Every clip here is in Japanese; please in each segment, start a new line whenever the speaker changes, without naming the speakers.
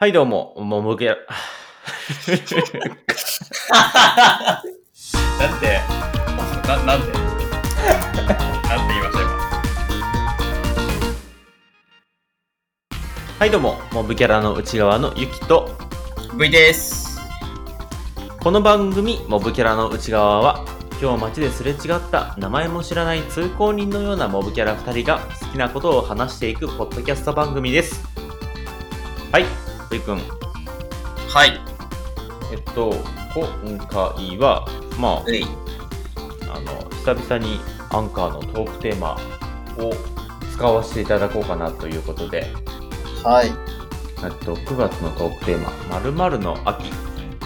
はい、どうも、もむけ、
なんで、な、なんでなんて言いました今。
はい、どうも、モブキャラの内側のゆきと、
V です。
この番組、モブキャラの内側は、今日街ですれ違った名前も知らない通行人のようなモブキャラ2人が好きなことを話していくポッドキャスト番組です。はい、くん。
はい。
えっと、今回は、ま。あ、あの、久々にアンカーのトークテーマを使わせていただこうかなということで、
はい。
えっと、9月のトークテーマ、〇〇の秋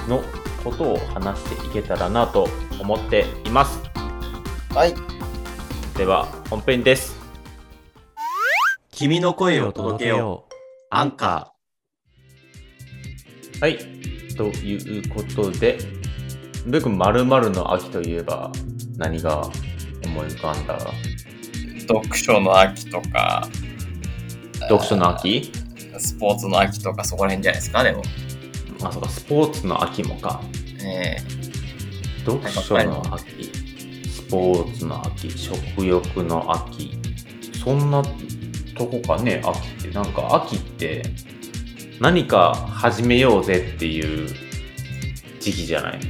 のことを話していけたらなと思っています。
はい。
では、本編です。君の声を届けよう。アンカー。はい。ということで、ベ君、〇〇の秋といえば何が思い浮かんだ？
読書の秋とか、
読書の秋？
スポーツの秋とかそこら辺じゃないですか、でも。
あ、そうか、スポーツの秋もか。
え
読書の秋、スポーツの秋、食欲の秋、そんなとこかね、秋って。なんか秋って何か始めようぜっていう時期じゃない？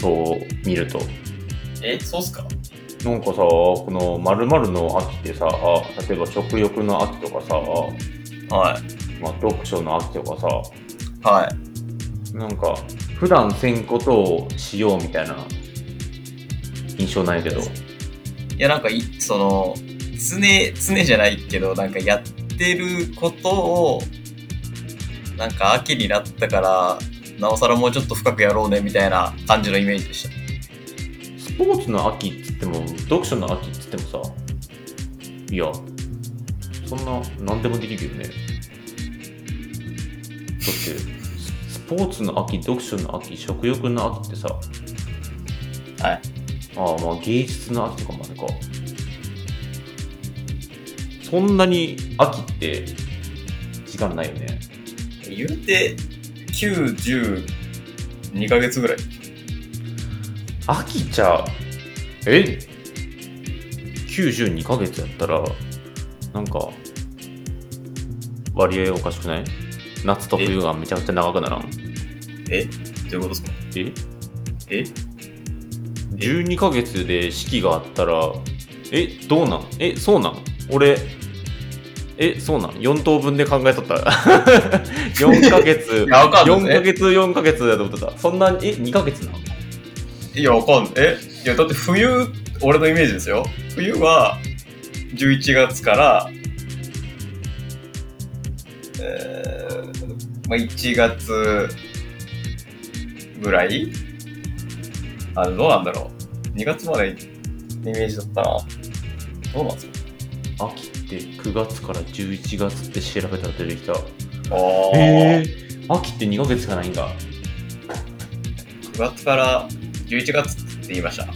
そう見ると。
ー、え、そうっすか？
なんかさ、この〇〇の秋ってさ、例えば食欲の秋とかさ、
はい。
まあ、読書の秋とかさ、
はい。
なんか普段せんことをしようみたいな印象ないけど。
いや、なんかい、その、常、常じゃないけど、なんかやってることを、なんか秋になったから、なおさらもうちょっと深くやろうねみたいな感じのイメージでした。
スポーツの秋っつっても、読書の秋っつってもさ、いや、そんな、何でもできるよね。だって、ススポーツの秋、読書の秋、食欲の秋ってさ、
はい。
ああ、まあ芸術の秋とかまでか。そんなに秋って時間ないよね。
言うて、9、10、2ヶ月ぐらい。
秋じゃ、え ?92 ヶ月やったら、なんか、割合おかしくない？夏と冬がめちゃくちゃ長くならん？
え？どういうことですか？
え？
え
?12 ヶ月で四季があったら、え、どうなん？え、そうなん？俺、え、そうなん ?4 等分で考えとった？4ヶ月、
いや、わかんない
4ヶ月、4ヶ月だと思ってた。そんな、え、2ヶ月なん
いや、わかんない。えいや、だって冬、俺のイメージですよ。冬は、11月から、えー、まあ、1月ぐらい？あ、どうなんだろう。2月までイメージだったな。どうなんですか？
秋？って9月から11月って調べたら出てきた。
ああ、
へえ。秋って2ヶ月しかないんだ。
9月から11月って言いました。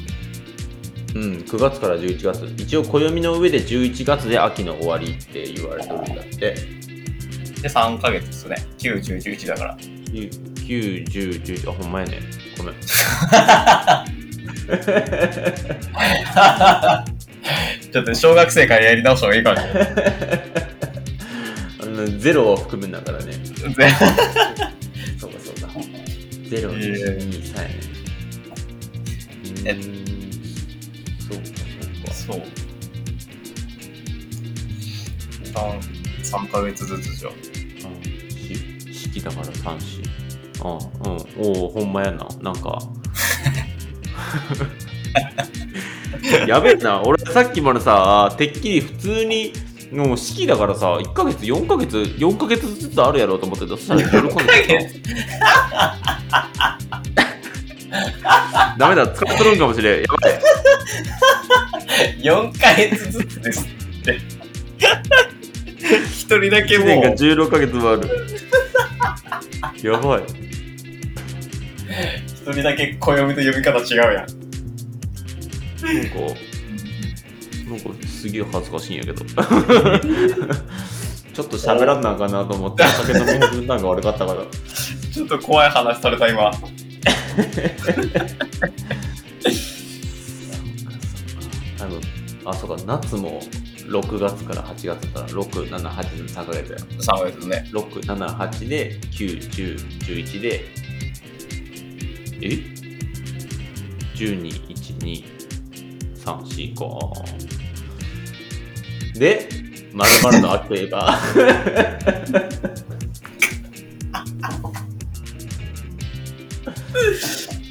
うん、9月から11月。一応暦の上で11月で秋の終わりって言われてるんだって。
で、3ヶ月ですね。9、10、11だから。
9、9 10、11、あ、ほんまやね。ごめん。
ちょっと小学生からやり直した方がいいかもしれない。
あのゼロを含むんだからね。
全
そうかそうか。ゼロ、
え
1、
ー
2、3やね。う
え
ーん。そうかそうか。
そう。三三ヶ月ずつじゃ。
あし式だから三子。あうん。おお、ほんまやな。なんか。やべえな。俺さっきまでさ、てっきり普通に、もう式だからさ、1ヶ月、4ヶ月、4ヶ月ずつあるやろうと思ってた。そしたら喜んでた。ダメだ、使っとるんかもしれん。やばい。
四ヶ月ずつですって。一人だけ
1年が
もう、
16ヶ月もある。やばい。
一人だけ暦と呼び方違うやん。
なんか、なんかすげえ恥ずかしいんやけど。ちょっと喋らんなあかんなと思って、酒飲みの分担が悪かったから。
ちょっと怖い話された今。
あの、あ、そうか、夏も6月から8月だったら、6、7、8の3ヶ月や。
3ヶ月ね。
6、7、8で、9、10、11で、え ?12、1、2、3、4、5。で、まるまるの秋といえば、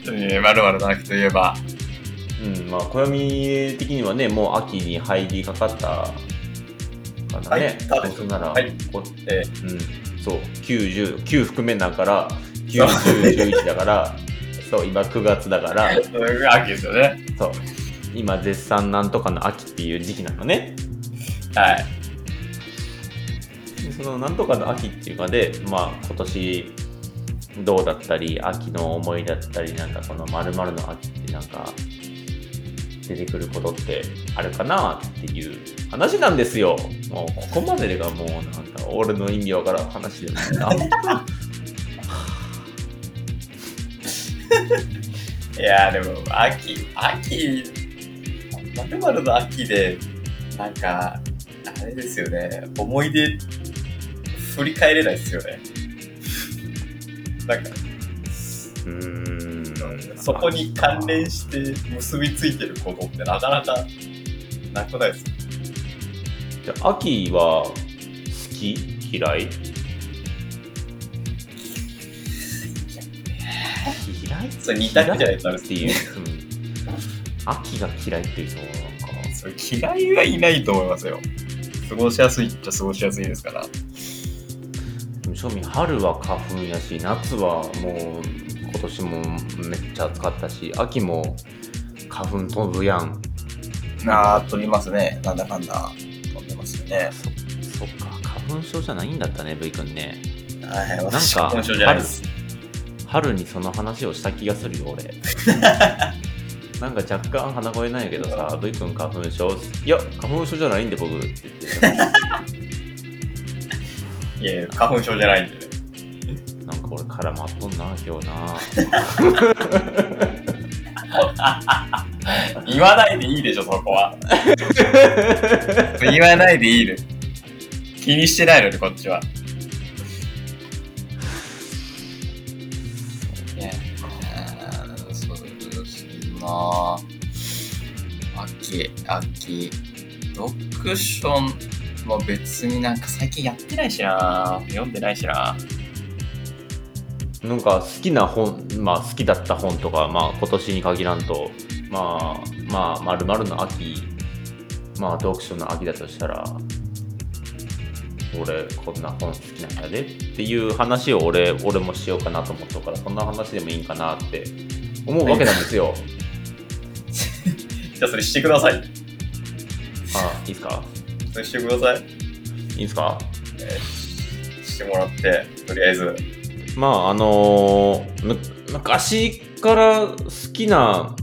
えー、まるまるの秋といえば。
うん、まあ、暦的にはね、もう秋に入りかかったからね。
はいただ
そうなら、
はい
こ
え
うん、そう、90、9含めだから、9、10、11だから、そう、今9月だから、
秋ですよね。
そう、今絶賛なんとかの秋っていう時期なのね。
はい。
でそのなんとかの秋っていうかで、まあ今年どうだったり、秋の思いだったり、なんかこの〇〇の秋ってなんか出てくることってあるかなっていう話なんですよ。もうここまでがもうなんか俺の意味わからん話でもないな。
いやーでも、秋、秋、まるまるの秋で、なんか、あれですよね、思い出、振り返れないですよね。なんか、
うーん。
そこに関連して結びついてることってなかなかなくないですか？
じゃあ秋は好き？嫌い？嫌い
それ二択じゃないとダメ
っていう、うん、秋が嫌いっていう人なんか
それ嫌いはいないと思いますよ。過ごしやすいっちゃ過ごしやすいですから。あー、飛びますね。なんだかんだ飛んでますよね。
そそっか花粉症じゃないんだったね V 君ね
はい、
なん
私、
か
花粉症じゃないです。
春にその話をした気がするよ俺 なんか若干鼻声なんやけどさ V 君花粉症？いや花粉症じゃないんで僕って言ってた
いやいや花粉症じゃないんでね。
なんか俺絡まっとんな今日な
言わないでいいでしょ、そこは。言わないでいいで。気にしてないので、こっちは。な秋、秋。読書も別になんか最近やってないしな読んでないしな
なんか好きな本、まあ好きだった本とか、まあ今年に限らんと、まあまあ、まるまるの秋、まあ読書の秋だとしたら、俺こんな本好きなんやでっていう話を俺俺もしようかなと思ったから、そんな話でもいいんかなって思うわけなんですよ。
じゃあそれしてください。
あ、いいですか？
それしてください。
いいですか？
してもらって、とりあえず。
まああのーむ昔から好きな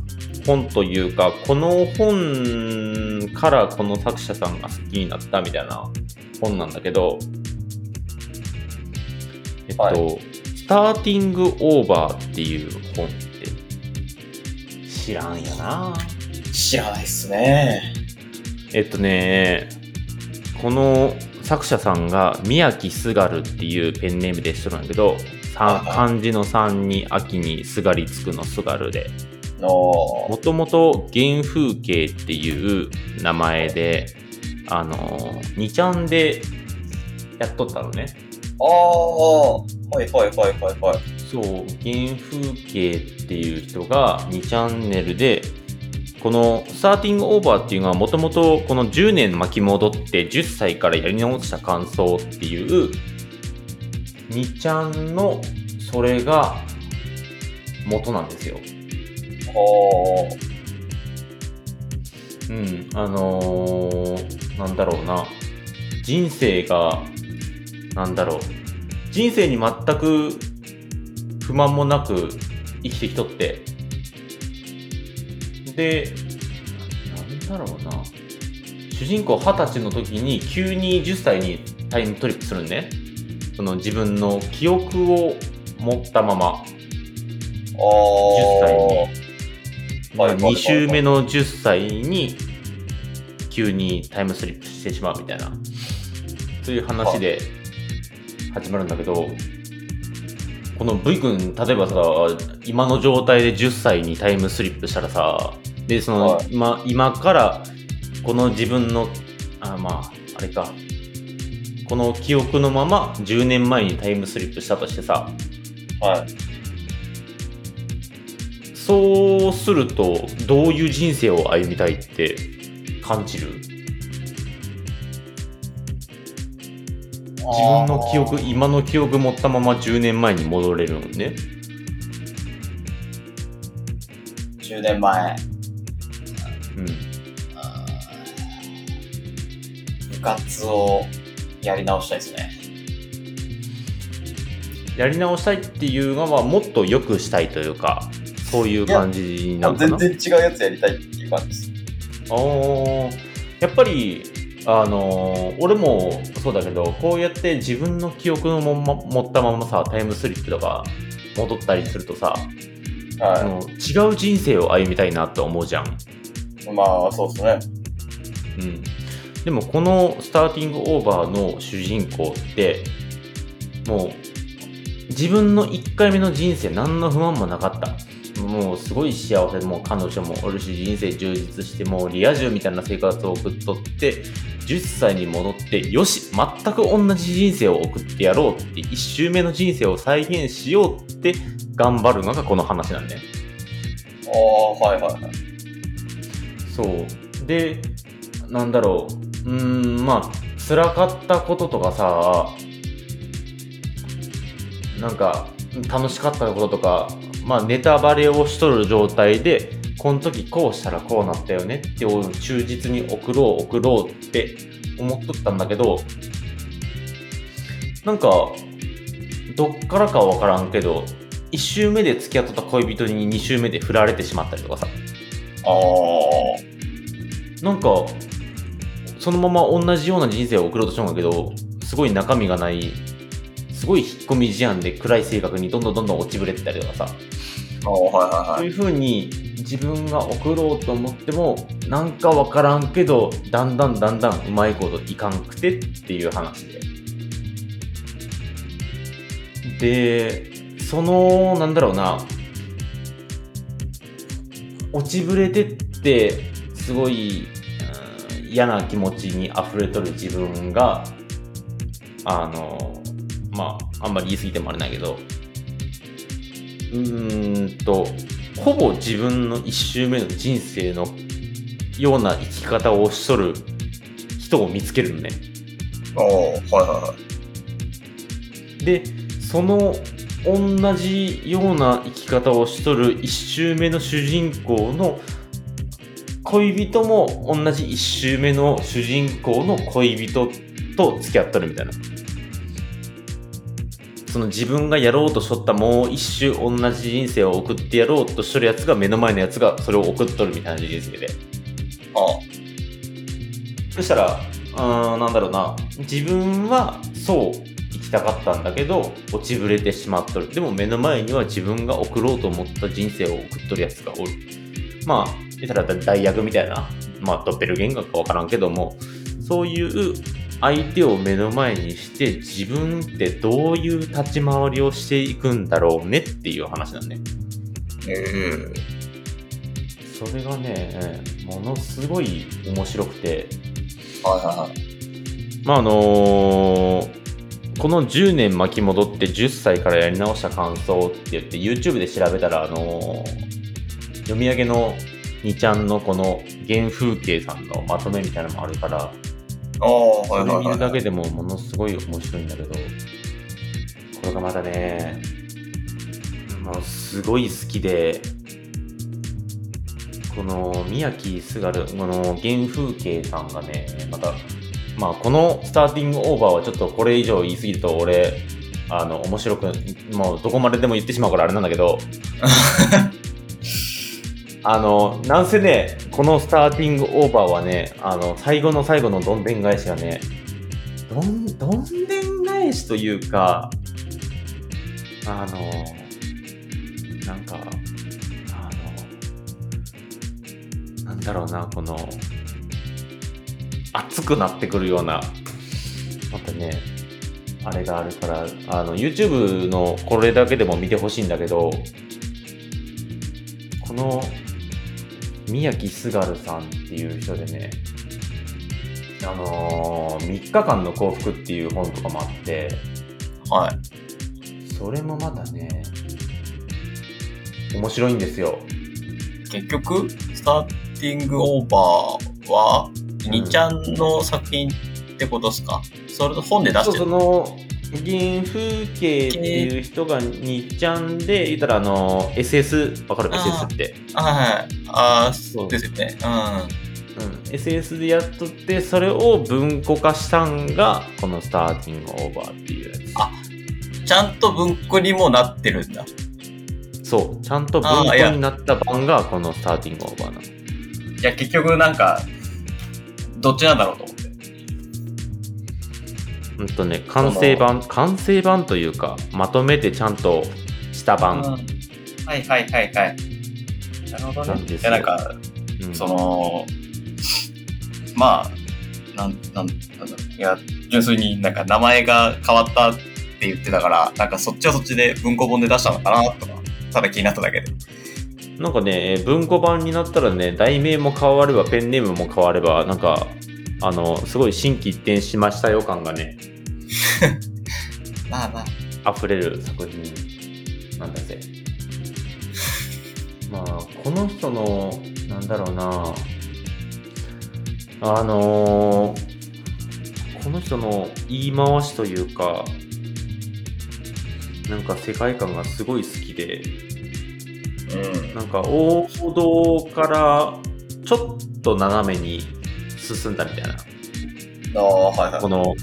本というかこの本からこの作者さんが好きになったみたいな本なんだけどえっと、
は
スターティングオーバーっていう本って知らんよな
知らないっすね。
えっとねこの作者さんが宮城すがるっていうペンネームでしとるんだけど漢字の3に秋にすがりつくのすがるで。
の
もともと原風景っていう名前であの2ちゃんでやっとったのね。
ああ、はいはいはいはいはい。
そう原風景っていう人が2チャンネルでこのスターティングオーバーっていうのはもともとこの10年巻き戻って10歳からやり直した感想っていう2ちゃんのそれが元なんですよ。うん、あのーなんだろうな。人生がなんだろう。人生に全く不満もなく生きてきとってでなんだろうな。主人公二十歳の時に急に10歳にタイムトリップするんね。その自分の記憶を持ったまま、
ああ。
10歳に、
はいはいはい
2週目の10歳に、急にタイムスリップしてしまうみたいな、そういう話で始まるんだけど、この V 君、例えばさ、今の状態で10歳にタイムスリップしたらさ、で、その、
はい。
今、今から、この自分の、あ、まあ、あれか、この記憶のまま10年前にタイムスリップしたとしてさ、
はい。
そうすると、どういう人生を歩みたいって感じる？自分の記憶、今の記憶持ったまま10年前に戻れるんね。
10年前。
うん。
部活をやり直したいですね。や
やり直したいっていうのは、もっと良くしたいというか、そういう感じなのかな？
全然違うやつやりたいっていう感じです。
あーやっぱり、あのー俺もそうだけど、こうやって自分の記憶のまま持ったままさ、タイムスリップとか戻ったりするとさ、あ
は
の違う人生を歩みたいなと思うじゃん。
い。まあ、そうですね。
うん。でもこのスターティングオーバーの主人公って、もう自分の1回目の人生何の不満もなかった。もうすごい幸せで、もう彼女もおるし、人生充実して、もうリア充みたいな生活を送っとって、10歳に戻って、よし、全く同じ人生を送ってやろうって、1周目の人生を再現しようって頑張るのがこの話なんだよ。
ああ、はいはいはい。
そう。で、なんだろう。うーん、まあ、辛かったこととかさ、なんか、楽しかったこととか、まあ、ネタバレをしとる状態で、この時こうしたらこうなったよねってを忠実に送ろう送ろうって思っとったんだけど、なんか、どっからかわからんけど、1周目で付き合っとった恋人に2周目で振られてしまったりとかさ、
あ
なんか、そのまま同じような人生を送ろうとしたんだけど、すごい中身がない、すごい引っ込み思案で暗い性格にどんどんどんどん落ちぶれてたりとかさ、
あ、ああ、はいはいはい。
ういうに自分が送ろうと思っても、なんかわからんけど、だんだんだんだんうまいこといかんくてっていう話で。で、その、なんだろうな、落ちぶれてって、すごい、嫌な気持ちに溢れとる自分が、あの、まあ、あんまり言い過ぎてもあれないけど、うーんと、ほぼ自分の一周目の人生のような生き方をしとる人を見つけるのね。
ああ、はいはいはい。
で、その同じような生き方をしとる一周目の主人公の恋人も同じ一周目の主人公の恋人と付き合っとるみたいな。その自分がやろうとしとったもう一周同じ人生を送ってやろうとしとるやつが目の前のやつがそれを送っとるみたいな人生で。
あ
そしたら、うーん、なんだろうな、自分はそう生きたかったんだけど、落ちぶれてしまっとる。でも目の前には自分が送ろうと思った人生を送っとるやつがおる。まあ、言ったら代役みたいな、まあ、ドッペルゲンガーかわからんけども、そういう相手を目の前にして、自分ってどういう立ち回りをしていくんだろうねっていう話なんね。
ええ
それがね、ものすごい面白くて、
はいはいはい。
まああのーこの10年巻き戻って10歳からやり直した感想って言って YouTube で調べたら、あのー読み上げの2ちゃんのこの原風景さんのまとめみたいなのもあるから、それ。見るだけでもものすごい面白いんだけど、これがまたね、もうすごい好きで、この宮城すがる、この原風景さんがね、また、まあこのスターティングオーバーはちょっとこれ以上言い過ぎると俺、あの、面白く、もうどこまででも言ってしまうからあれなんだけど、あの、なんせね、このスターティングオーバーはね、あの、最後の最後のどんでん返しがね、どん、どんでん返しというか、あの、なんか、あの、なんだろうな、この、熱くなってくるような、またね、あれがあるから、あの、YouTube のこれだけでも見てほしいんだけど、この、宮城すがるさんっていう人でね、あのー、3日間の幸福っていう本とかもあって、
はい。
それもまたね、面白いんですよ。
結局、スターティングオーバーは、にちゃんの作品ってことですか、それと本で出してる
その原風景っていう人がにっちゃんで言ったらあの SS わかる？SS って、
はい。ああ、
そう
ですよね。う
うん、SS でやっとってそれを文庫化したんがこのスターティングオーバーっていうやつ
あん。ちゃんと文庫にもなってるんだ。
そうちゃんと文庫になった版がこのスターティングオーバーなの
いや、結局なんか、どっちなんだろうと思って。
うんとね完成版完成版というかまとめてちゃんとした版、
はいはいはいはい。なるほどね。いや、なんか、
うん
その、まあ、なん、なん、なんだろう。いや、純粋になんか名前が変わったって言ってたから、なんかそっちはそっちで文庫本で出したのかなとか、ただ気になっただけで。
なんかね、文庫版になったらね、題名も変われば、ペンネームも変われば、なんか、あの、すごい心機一転しましたよ感がね、
まあまあ。
溢れる作品なんだぜ。まあ、この人の、なんだろうな、あのーこの人の言い回しというか、なんか世界観がすごい好きで、
うん。
なんか王道からちょっと斜めに進んだみたいな。
ああ、はいはい
こ。の、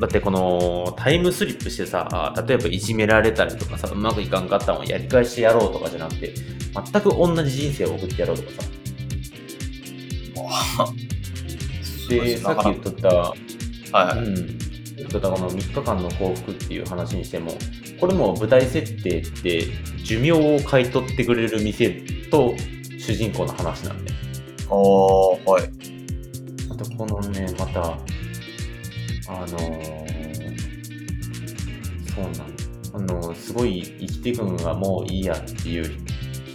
だってこのタイムスリップしてさ、例えばいじめられたりとかさ、うまくいかんかったのをやり返してやろうとかじゃなくて、全く同じ人生を送ってやろうとかさ。で、さっき言っとった、
はいはい。
うん。言っとったこの3日間の幸福っていう話にしても、これも舞台設定って寿命を買い取ってくれる店と主人公の話なんで。
おー、はい。
とこのね、また、あのーそうなん、あのーすごい生きていくのがもういいやっていう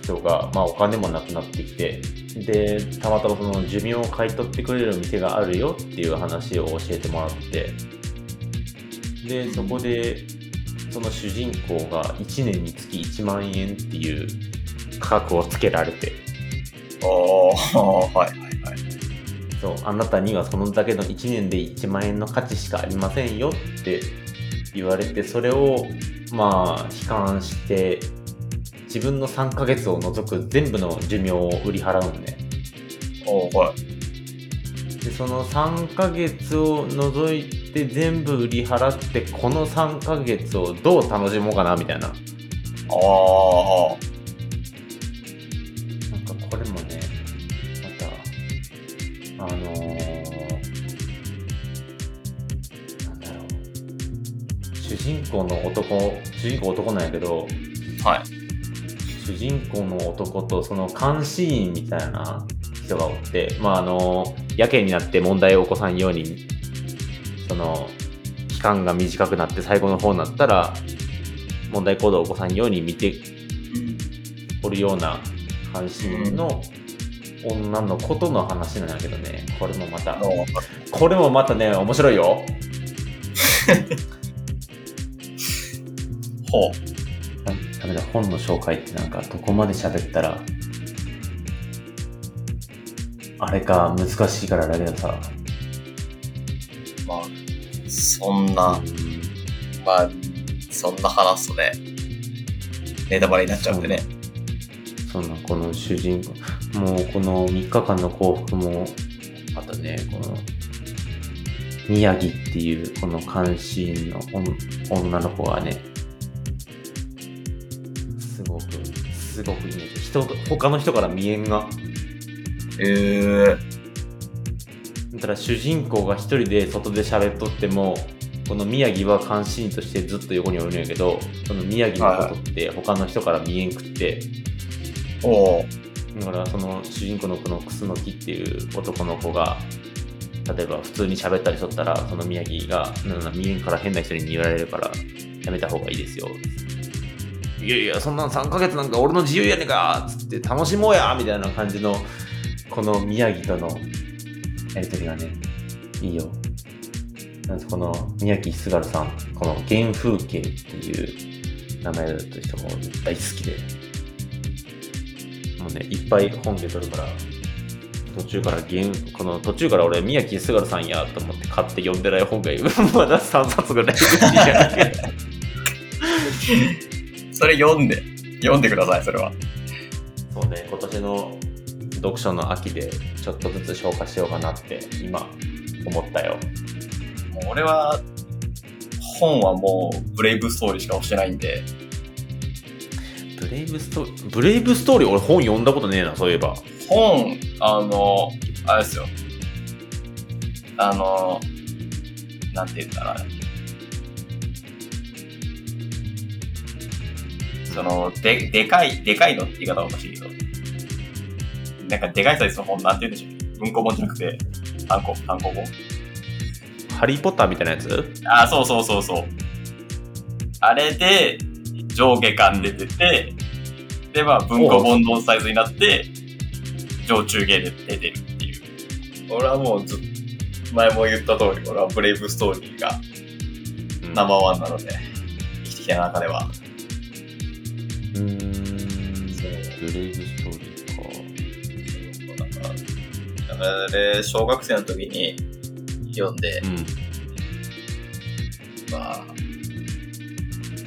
人が、まあお金もなくなってきて、で、たまたまその寿命を買い取ってくれる店があるよっていう話を教えてもらって、で、そこで、その主人公が1年につき1万円っていう価格をつけられて、
おー、はいはいはい。
そう、あなたにはそのだけの1年で1万円の価値しかありませんよって言われて、それを、まあ、悲観して、自分の3ヶ月を除く全部の寿命を売り払うんね。
おー、はい。
で、その3ヶ月を除いて全部売り払って、この3ヶ月をどう楽しもうかな、みたいな。
ああ、
あのー、なんだろう。主人公の男、主人公男なんやけど、
はい。
主人公の男とその監視員みたいな人がおって、まああの、やけになって問題を起こさんように、その、期間が短くなって最後の方になったら、問題行動を起こさんように見ておるような監視員の女の子との話なんやけどね、これもまた、これもまたね、面白いよ。
ほう。
ダダメだ、本の紹介ってなんか、どこまで喋ったら、あれか、難しいからだけどさ。
まあ、そんな、まあ、そんな話すとね、ネタバレになっちゃうんでね。
そんな、この主人公、もうこの3日間の幸福も、あとね、この、宮城っていう、この監視員の女女の子がね、すごく、すごくいいね。人、他の人から見えんが、
えー、
だから主人公が一人で外で喋っとってもこの宮城は監視員としてずっと横におるんやけどその宮城のことって他の人から見えんくって、
おお。
だからその主人公のこのクスノキっていう男の子が例えば普通に喋ったりしとったらその宮城が「なん見えんから変な人に見られるからやめた方がいいですよ」いやいやそんなん3ヶ月なんか俺の自由やねんかっつって楽しもうやみたいな感じのこの宮城とのやりとりがねいいよ。なんこの宮城すがるさんこの原風景っていう名前だった人も大好きで。ね、いっぱい本で取るから、途中から原、この途中から俺、宮城すがるさんやと思って買って読んでない本が まだ3冊ぐらい
それ読んで、読んでください、それは。
そうね、今年の読書の秋でちょっとずつ消化しようかなって今思ったよ。
もう俺は、本はもう、ブレイブストーリーしか押してないんで、
ブレイブストーリー、ブレイブストーリー俺本読んだことねえな、そういえば。
本、あの、あれですよ。あの、なんて言ったら、その、で、でかい、でかいのって言い方はおかしいけど、なんかでかいサイズの本なんて言うんでしょう。文庫本じゃなくて、単行、単行本
ハリー・ポッターみたいなやつ？
あ、そうそうそうそう。あれで、上下巻出てて、で、まあ、文庫本のサイズになって、上中下で出てるっていう。俺はもうずっと、前も言った通り、俺はブレイブストーリーが
うん
ナンバーワンなので、生きてきた中では。
うーん。ブレイブストーリーか。
なんか、あれ、小学生の時に読んで、
うん。
まあ、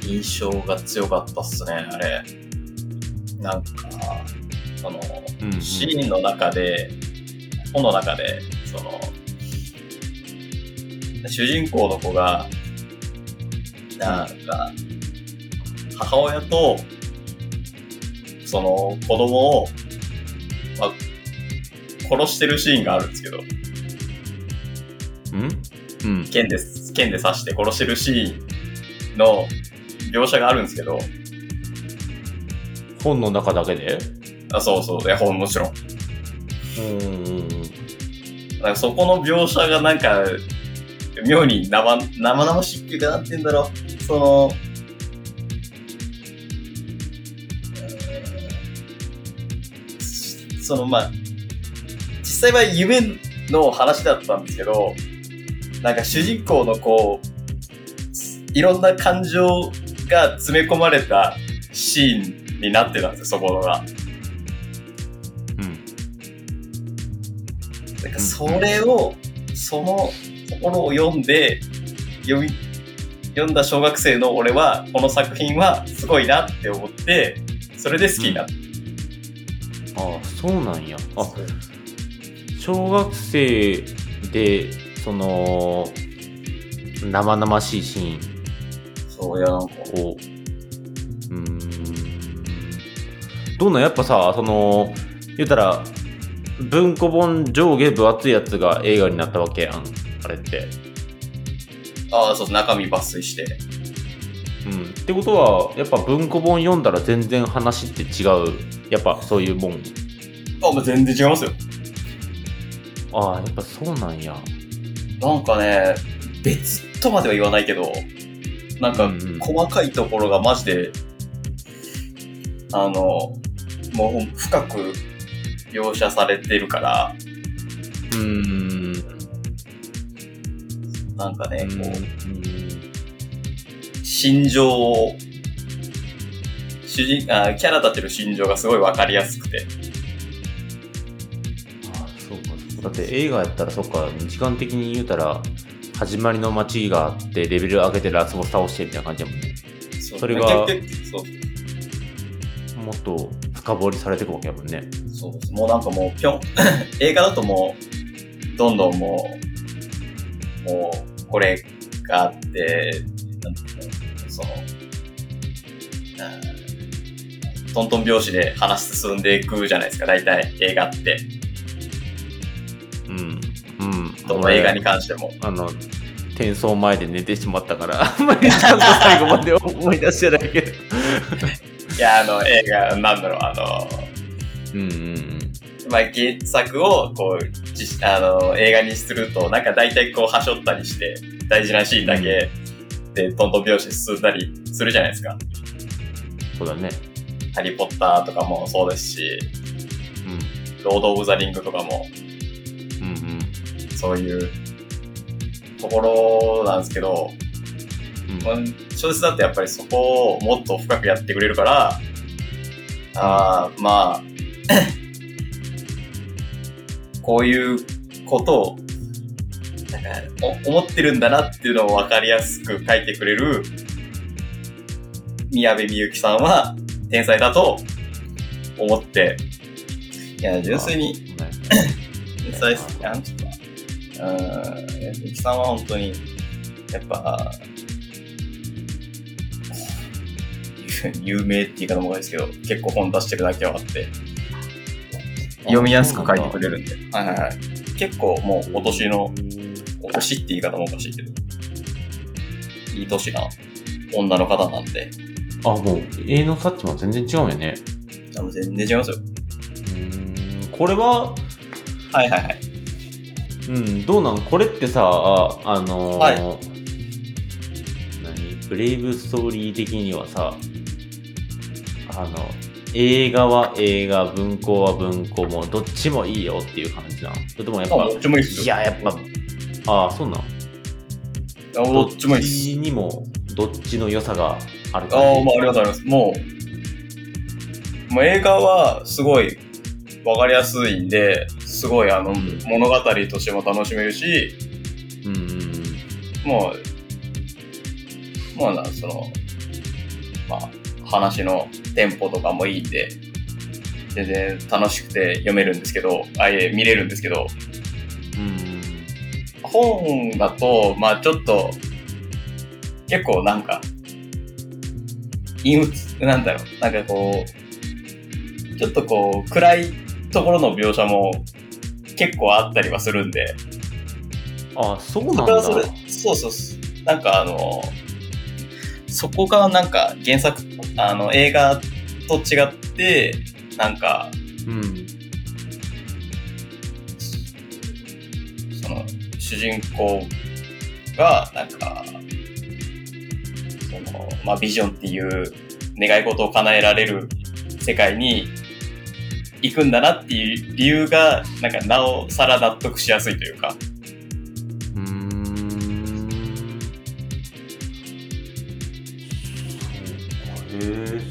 印象が強かったっすね、あれ。なんか、その、
うんうん。
シーンの中で、本の中で、その、主人公の子が、なんか、母親と、その子供を、まあ、殺してるシーンがあるんですけど、
うん？うん。
剣で、剣で刺して殺してるシーンの描写があるんですけど、
本の中だけで？
あそうそう、絵本もちろん。
うん
かそこの描写がなんか、妙に生、生々しいっていうか、なんて言うんだろう。その、その、まあ、実際は夢の話だったんですけど、なんか主人公のこう、いろんな感情が詰め込まれたシーンになってたんですよ、そこのが。
うん。
なんかそれを、そのところを読んで、読み、読んだ小学生の俺は、この作品はすごいなって思って、それで好きになった。
ああ、そうなんや。あ、小学生で、その、生々しいシーン
そう、いや、なんか、
を、うーん、どうなんやっぱさ、その、言ったら、文庫本上下分厚いやつが映画になったわけやん、あれって。
ああ、そう、中身抜粋して。
うん。ってことは、やっぱ文庫本読んだら全然話って違う。やっぱそういうもん。
あ、もう全然違いますよ。
ああ、やっぱそうなんや。
なんかね、別とまでは言わないけど、なんか細かいところがマジで、あの、もう深く描写されてるから、
うーん。
なんかね、
うん。
こう、心情を、主人、あキャラ立てる心情がすごいわかりやすくて。
あそうか。だって映画やったらそっか時間的に言うたら始まりの街があってレベル上げてラスボス倒してみたいな感じやもんね。
そ
それが
そう
もっと深掘りされていくわけやもんね
そうもうなんかもう、ぴょん、映画だともう、どんどんもう、もう、これがあって、なんていうの、その、トントン拍子で話進んでいくじゃないですか、大体映画って。
うんうん
とも映画に関しても。
あの、転送前で寝てしまったから、あんまりちゃんと最後まで思い出してないけど。
いや、あの、映画、なんだろう、あの、
うんうんうん。
まあ、原作を、こう、実あの、映画にすると、なんか大体こう、はしょったりして、大事なシーンだけで、トントン拍子進んだりするじゃないですか。
そうだね。
ハリー・ポッターとかもそうですし、
うん。
ロード・オブ・ザ・リングとかも、
うんうん。
そういうところなんですけど、
うん
まあ小説だってやっぱりそこをもっと深くやってくれるから、ああ、まあ、こういうことを、なんかお思ってるんだなっていうのを分かりやすく書いてくれる宮部みゆきさんは天才だと思って、いや、純粋に
ね
天才っすね。あの人は。うん。みゆきさんは本当に、やっぱ、有 有名って言い方もないですけど、結構本出してるだけはあって、読みやすく書いてくれるんで。はいはいはい。結構もうお年の、お年って言い方もおかしいけど、いい年な女の方なんで、
あ、もう、絵のタッチも全然違うよね。
あの全然違いますよ。
うーん。これは、
はいはいはい。
うん、どうなん？これってさ、ああのー
はい
何？ブレイブストーリー的にはさ、あの、映画は映画、文庫は文庫も、どっちもいいよっていう感じなの？それともやっぱ、
あどっちもいいっすよ。
いや、やっぱ、ああ、そうなん？
あどっちもいいっす。
にも、どっちの良さがある
あ
感じ？
あ、まあ、ありがとうございます。もう、もう映画はすごいわかりやすいんで、すごいあの、
うん
物語としても楽しめるし、
うんうんうん。
もう、もうな、その、まあ、話のテンポとかもいいんで、全然楽しくて読めるんですけど、あ、いえ、見れるんですけど、
うん
本だと、まあちょっと、結構なんか、陰鬱、なんだろう、なんかこう、ちょっとこう、暗いところの描写も結構あったりはするんで、
ああ、そうなんだ。
そそうそう、なんかあの、そこがなんか原作、あの、映画と違って、なんか、
うん。
その主人公がなんかその、まあ、ビジョンっていう願い事を叶えられる世界に行くんだなっていう理由がなんかなおさら納得しやすいというか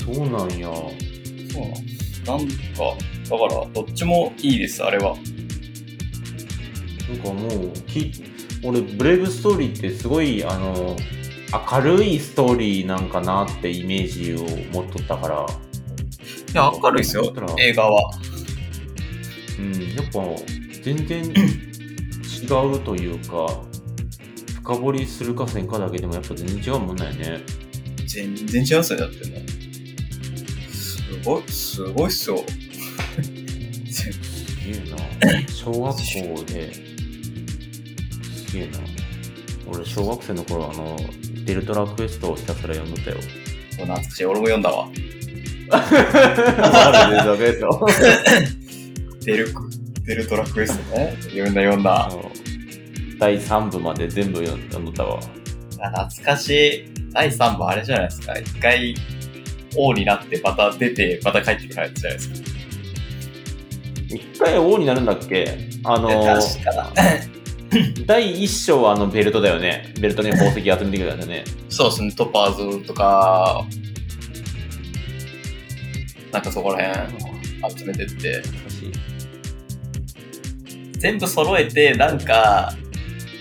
そうなんや。
そうなんなんかだからどっちもいいですあれは。
なんかもう、き俺、ブレイブストーリーってすごい、あの、明るいストーリーなんかなってイメージを持っとったから、
いや明るいですよ映画は。
うん、やっぱ全然違うというか、深掘りするかせんかだけでもやっぱ全然違うもんだよね。
全然違いますよだってもごいすごいっすよ
すげえな。小学校で、すげえな。俺、小学生の頃、あの、デルトラクエストをひたすら読んどったよ。
懐かしい俺も読んだわ
デルトラクエスト
デルク、デルトラクエストね。読んだ読んだ。
第3部まで全部読ん読んどったわ。
あ懐かしい。第3部あれじゃないですか。一回王になってまた出て、また帰ってくるやつじゃないですか。
一回王になるんだっけ？あの、
確か
第1章はあのベルトだよね。ベルトに宝石集めてくるやつね。
そうですね。トパーズとか、なんかそこら辺集めてって。全部揃えて、なんか、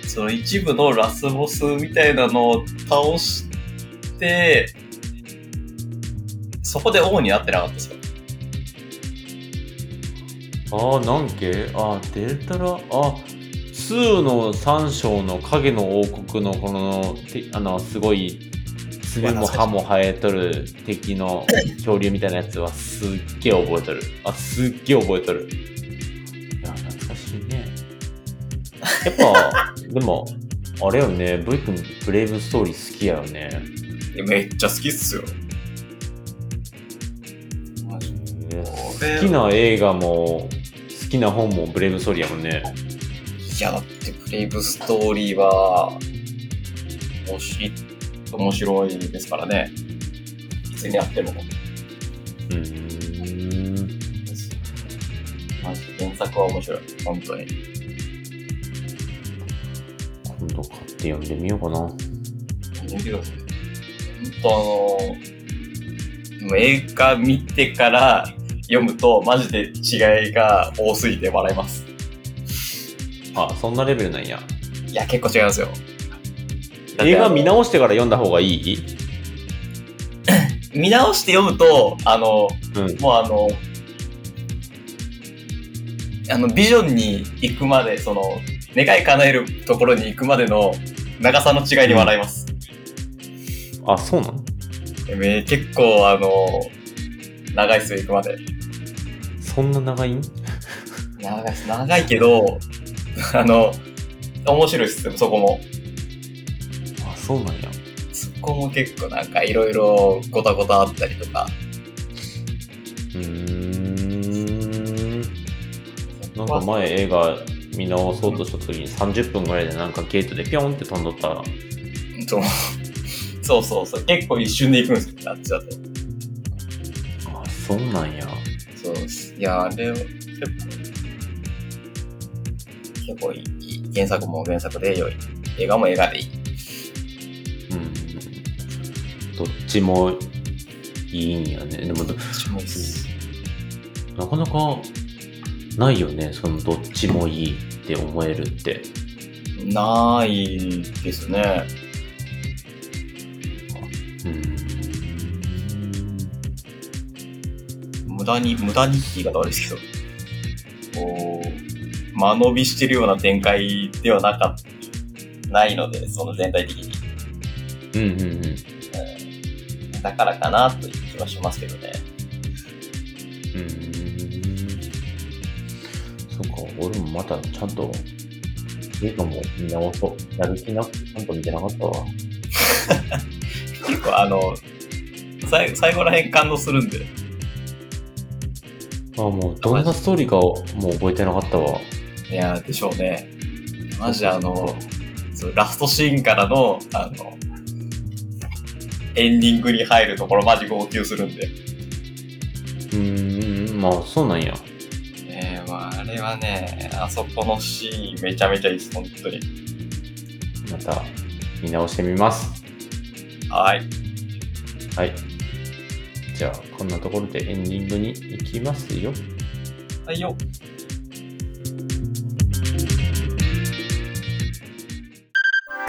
その一部のラスボスみたいなのを倒して、そこで王になってなかったですか
ああ、なんけ？あーデルタラ、あ、2の3章の影の王国のこの、てあの、すごい、爪も歯も生えとる敵の恐竜みたいなやつはすっげえ覚えとる。あ、すっげえ覚えとる。いや、懐かしいね。っぱ、でも、あれよね、ブイ君、ブレイブストーリー好きやよね。
めっちゃ好きっすよ。
好きな映画も、好きな本もブレイブストーリーやもんね。
いや、だってブレイブストーリーは、面白い、面白いですからね。いつにやっても。
うーん。
マジ原作は面白い。本当に。
今度買って読んでみようかな。
ださい。本当あの、映画見てから読むと、マジで違いが多すぎて笑います。
あ、そんなレベルなんや。
いや、結構違いますよ。
映画見直してから読んだ方がいい？
見直して読むと、あの、
うん。
もうあの、あの、ビジョンに行くまで、その、願い叶えるところに行くまでの長さの違いに笑います。
あ、そうなの？
えー結構、あの、長いっすよ、行くまで。
そんな長いん？
長い長いけど、あの、面白いっすよ、そこも。
あ、そうなんや。
そこも結構なんかいろいろごたごたあったりとか。
うーん。なんか前映画見直そうとした時に30分ぐらいでなんかゲートでピョンって飛んどったら、
そうそうそうそう、結構一瞬で行くんですよ、あっちだと。
あ、そうなんや。
そうです。いや、あれは結構、結構いい。原作も原作で良い。映画も映画でいい。
うん。どっちもいいんやね。でもど、
どっちもいいっす。
なかなかないよね。そのどっちもいいって思えるって。
ないですね。
うん。
無駄に、無駄にって言い方悪いですけど、こう、間延びしてるような展開ではなかっないので、その全体的に。
うんうんうん。
だからかなという気はしますけどね。
うーん。そっか、俺もまたちゃんと映画も見直そう。やる気なくてちゃんと見てなかったわ。
結構あの、最後最後ら辺感動するんで。
あ、もうどんなストーリーかをもう覚えてなかったわ。
いやー、でしょうね。マジあの、ラストシーンからの、あの、エンディングに入るところマジ号泣するんで。
うーん、まあそうなんや。
えー、まああれはね、あそこのシーンめちゃめちゃいいです、本当に。
また見直してみます。
はい。
はい。じゃあ、こんなところでエンディングに行きますよ。
はいよ。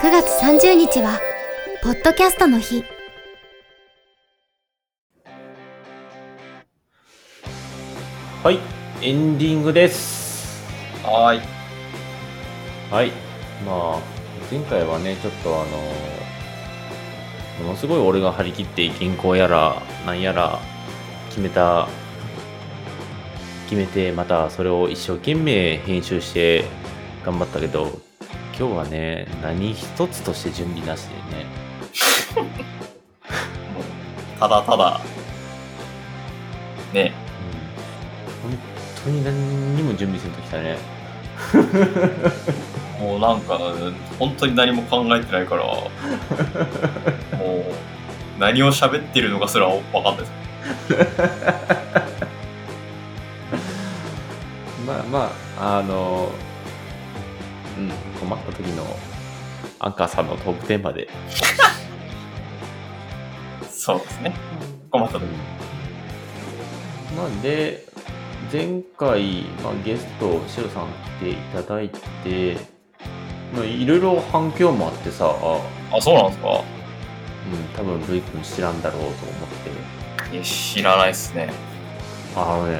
9月30日は、ポッドキャストの日。
はい、エンディングです。
はーい。
はい。まあ、前回はね、ちょっとあの、ものすごい俺が張り切って原稿やら、なんやら決めた、決めて、またそれを一生懸命編集して頑張ったけど、今日はね、何一つとして準備なしでね、
ただただ、ね、
うん、本当に何にも準備せんときたね。
もうなんか、本当に何も考えてないから、もう、何を喋ってるのかすらわかんないです。
まあまあ、あの、うん、困った時のアンカーさんのトークテーマで。
そうですね。困った時。
まあで、前回、まあ、ゲスト、シロさん来ていただいて、まあ、いろいろ反響もあってさ、うん、
あ、そうなんですか？
多分 V 君知らんだろうと思って。
いや知らないっすね。
あのね、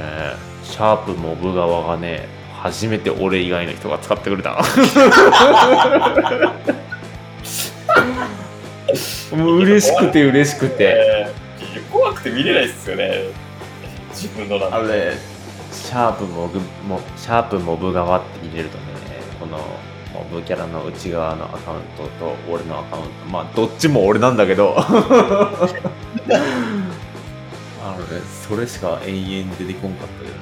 シャープモブ側がね、初めて俺以外の人が使ってくれた。もう嬉しくて嬉しくて。
えー怖くて見れないっすよね。自分のなんて。
あれ、シャープモブ、もシャープモブ側って入れるとね、このモブキャラの内側のアカウントと俺のアカウント。まあどっちも俺なんだけど。あのねそれしか永遠出てこんかったけどね。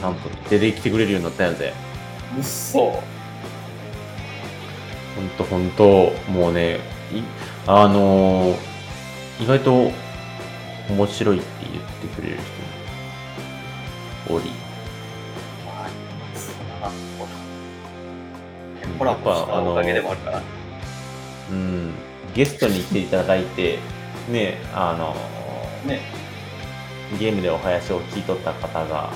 ちゃんと出てきてくれるようになったんやぜ。
うっそ。
ほんとほんともうねいあのー意外と面白いって言ってくれる人もおり
コラボし
やっぱあの
たおかげでもあるから。
うんゲストに来ていただいてねあの
ね。
ゲームでお話を聞いとった方が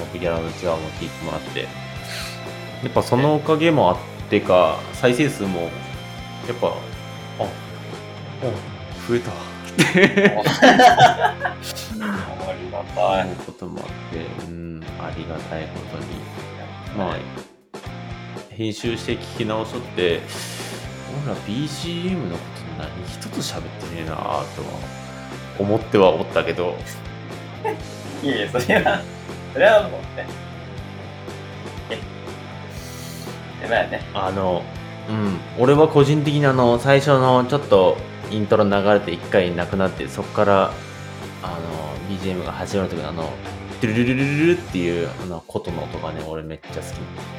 僕ギャラの内側も聞いてもらってやっぱそのおかげもあってか再生数もやっぱああ増えた
ありがたい。
こともあって、うん、ありがたいことに。まあ、編集して聞き直しとって、俺ら BGM のこと何一つ喋ってねえなぁとは思ってはおったけど、
いやいや、それは、それはもうね。え、でもやね。
あの、うん、俺は個人的にあの、最初のちょっとイントロ流れて一回なくなって、そこから、あの、BGM が始まる時のあの、ドゥルルルルルルっていう、あの、琴の音がね、俺めっちゃ好き。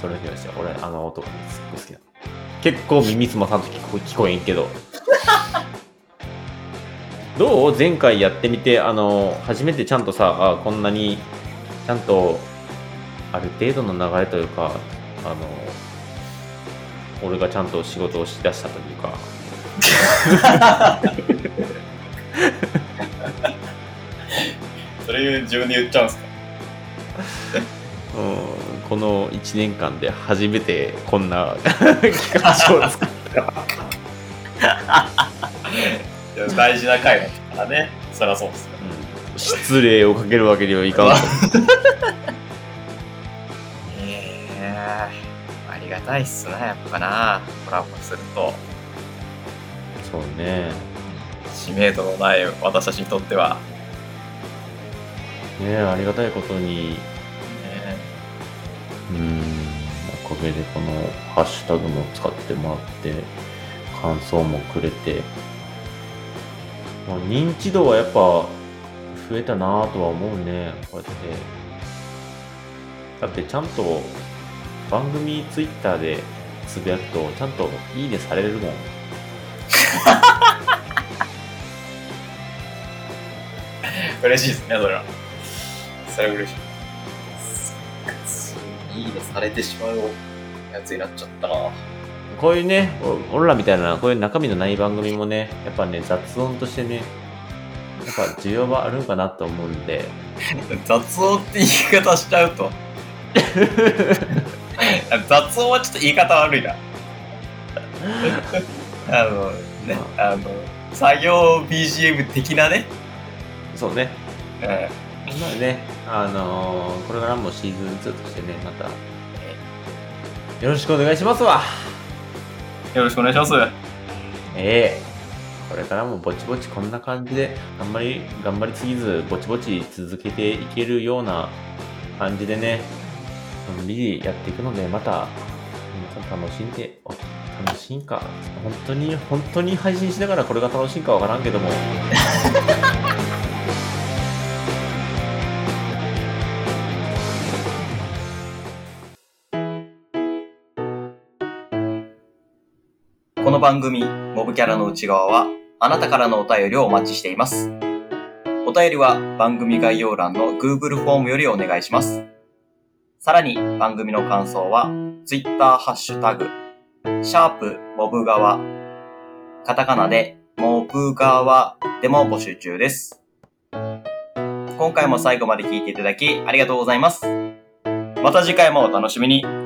それだけはして、俺、あの音がねすっごい好きなの。結構耳すまさんと聞こ聞こえんけど。どう？前回やってみて、あの、初めてちゃんとさ、あこんなに、ちゃんと、ある程度の流れというか、あの、俺がちゃんと仕事をしだしたというか、
それ自分で言っちゃうんすか？
うん、この1年間で初めてこんな企画書を作った。
大事な回だったからね。そりゃそうっすよ。
うん失礼をかけるわけにはいかんと。
ええありがたいっすな、やっぱな。コラボすると、
そうね。
知名度のない私たちにとっては、
ねありがたいことに、
ね
うん、おかげでこのハッシュタグも使ってもらって、感想もくれて、まあ、認知度はやっぱ増えたなぁとは思うね、こうやって。だってちゃんと番組ツイッターでつぶやくと、ちゃんといいねされるもん。
嬉しいですね、それは。それは嬉しい。いいねされてしまうやつになっちゃったな。
こういうね、お俺らみたいな、こういう中身のない番組もね、やっぱね、雑音としてね、やっぱ需要はあるんかなと思うんで、
雑音って言い方しちゃうと。雑音はちょっと言い方悪いな。あのね、あの、作業 BGM 的なね。
そうね、
うん
まあね、あのーこれからもシーズン2としてね、また、よろしくお願いしますわ。
よろしくお願いします。
ええこれからもぼちぼちこんな感じで、あんまり頑張りすぎず、ぼちぼち続けていけるような感じでね、のんびりやっていくので、また、皆さん楽しんで、お楽しいんか、本当に、本当に配信しながらこれが楽しいんかわからんけども、
の番組、モブキャラの内側は、あなたからのお便りをお待ちしています。お便りは番組概要欄の Google フォームよりお願いします。さらに番組の感想は、Twitter ハッシュタグ、シャープモブ側、カタカナでモブ側でも募集中です。今回も最後まで聞いていただきありがとうございます。また次回もお楽しみに。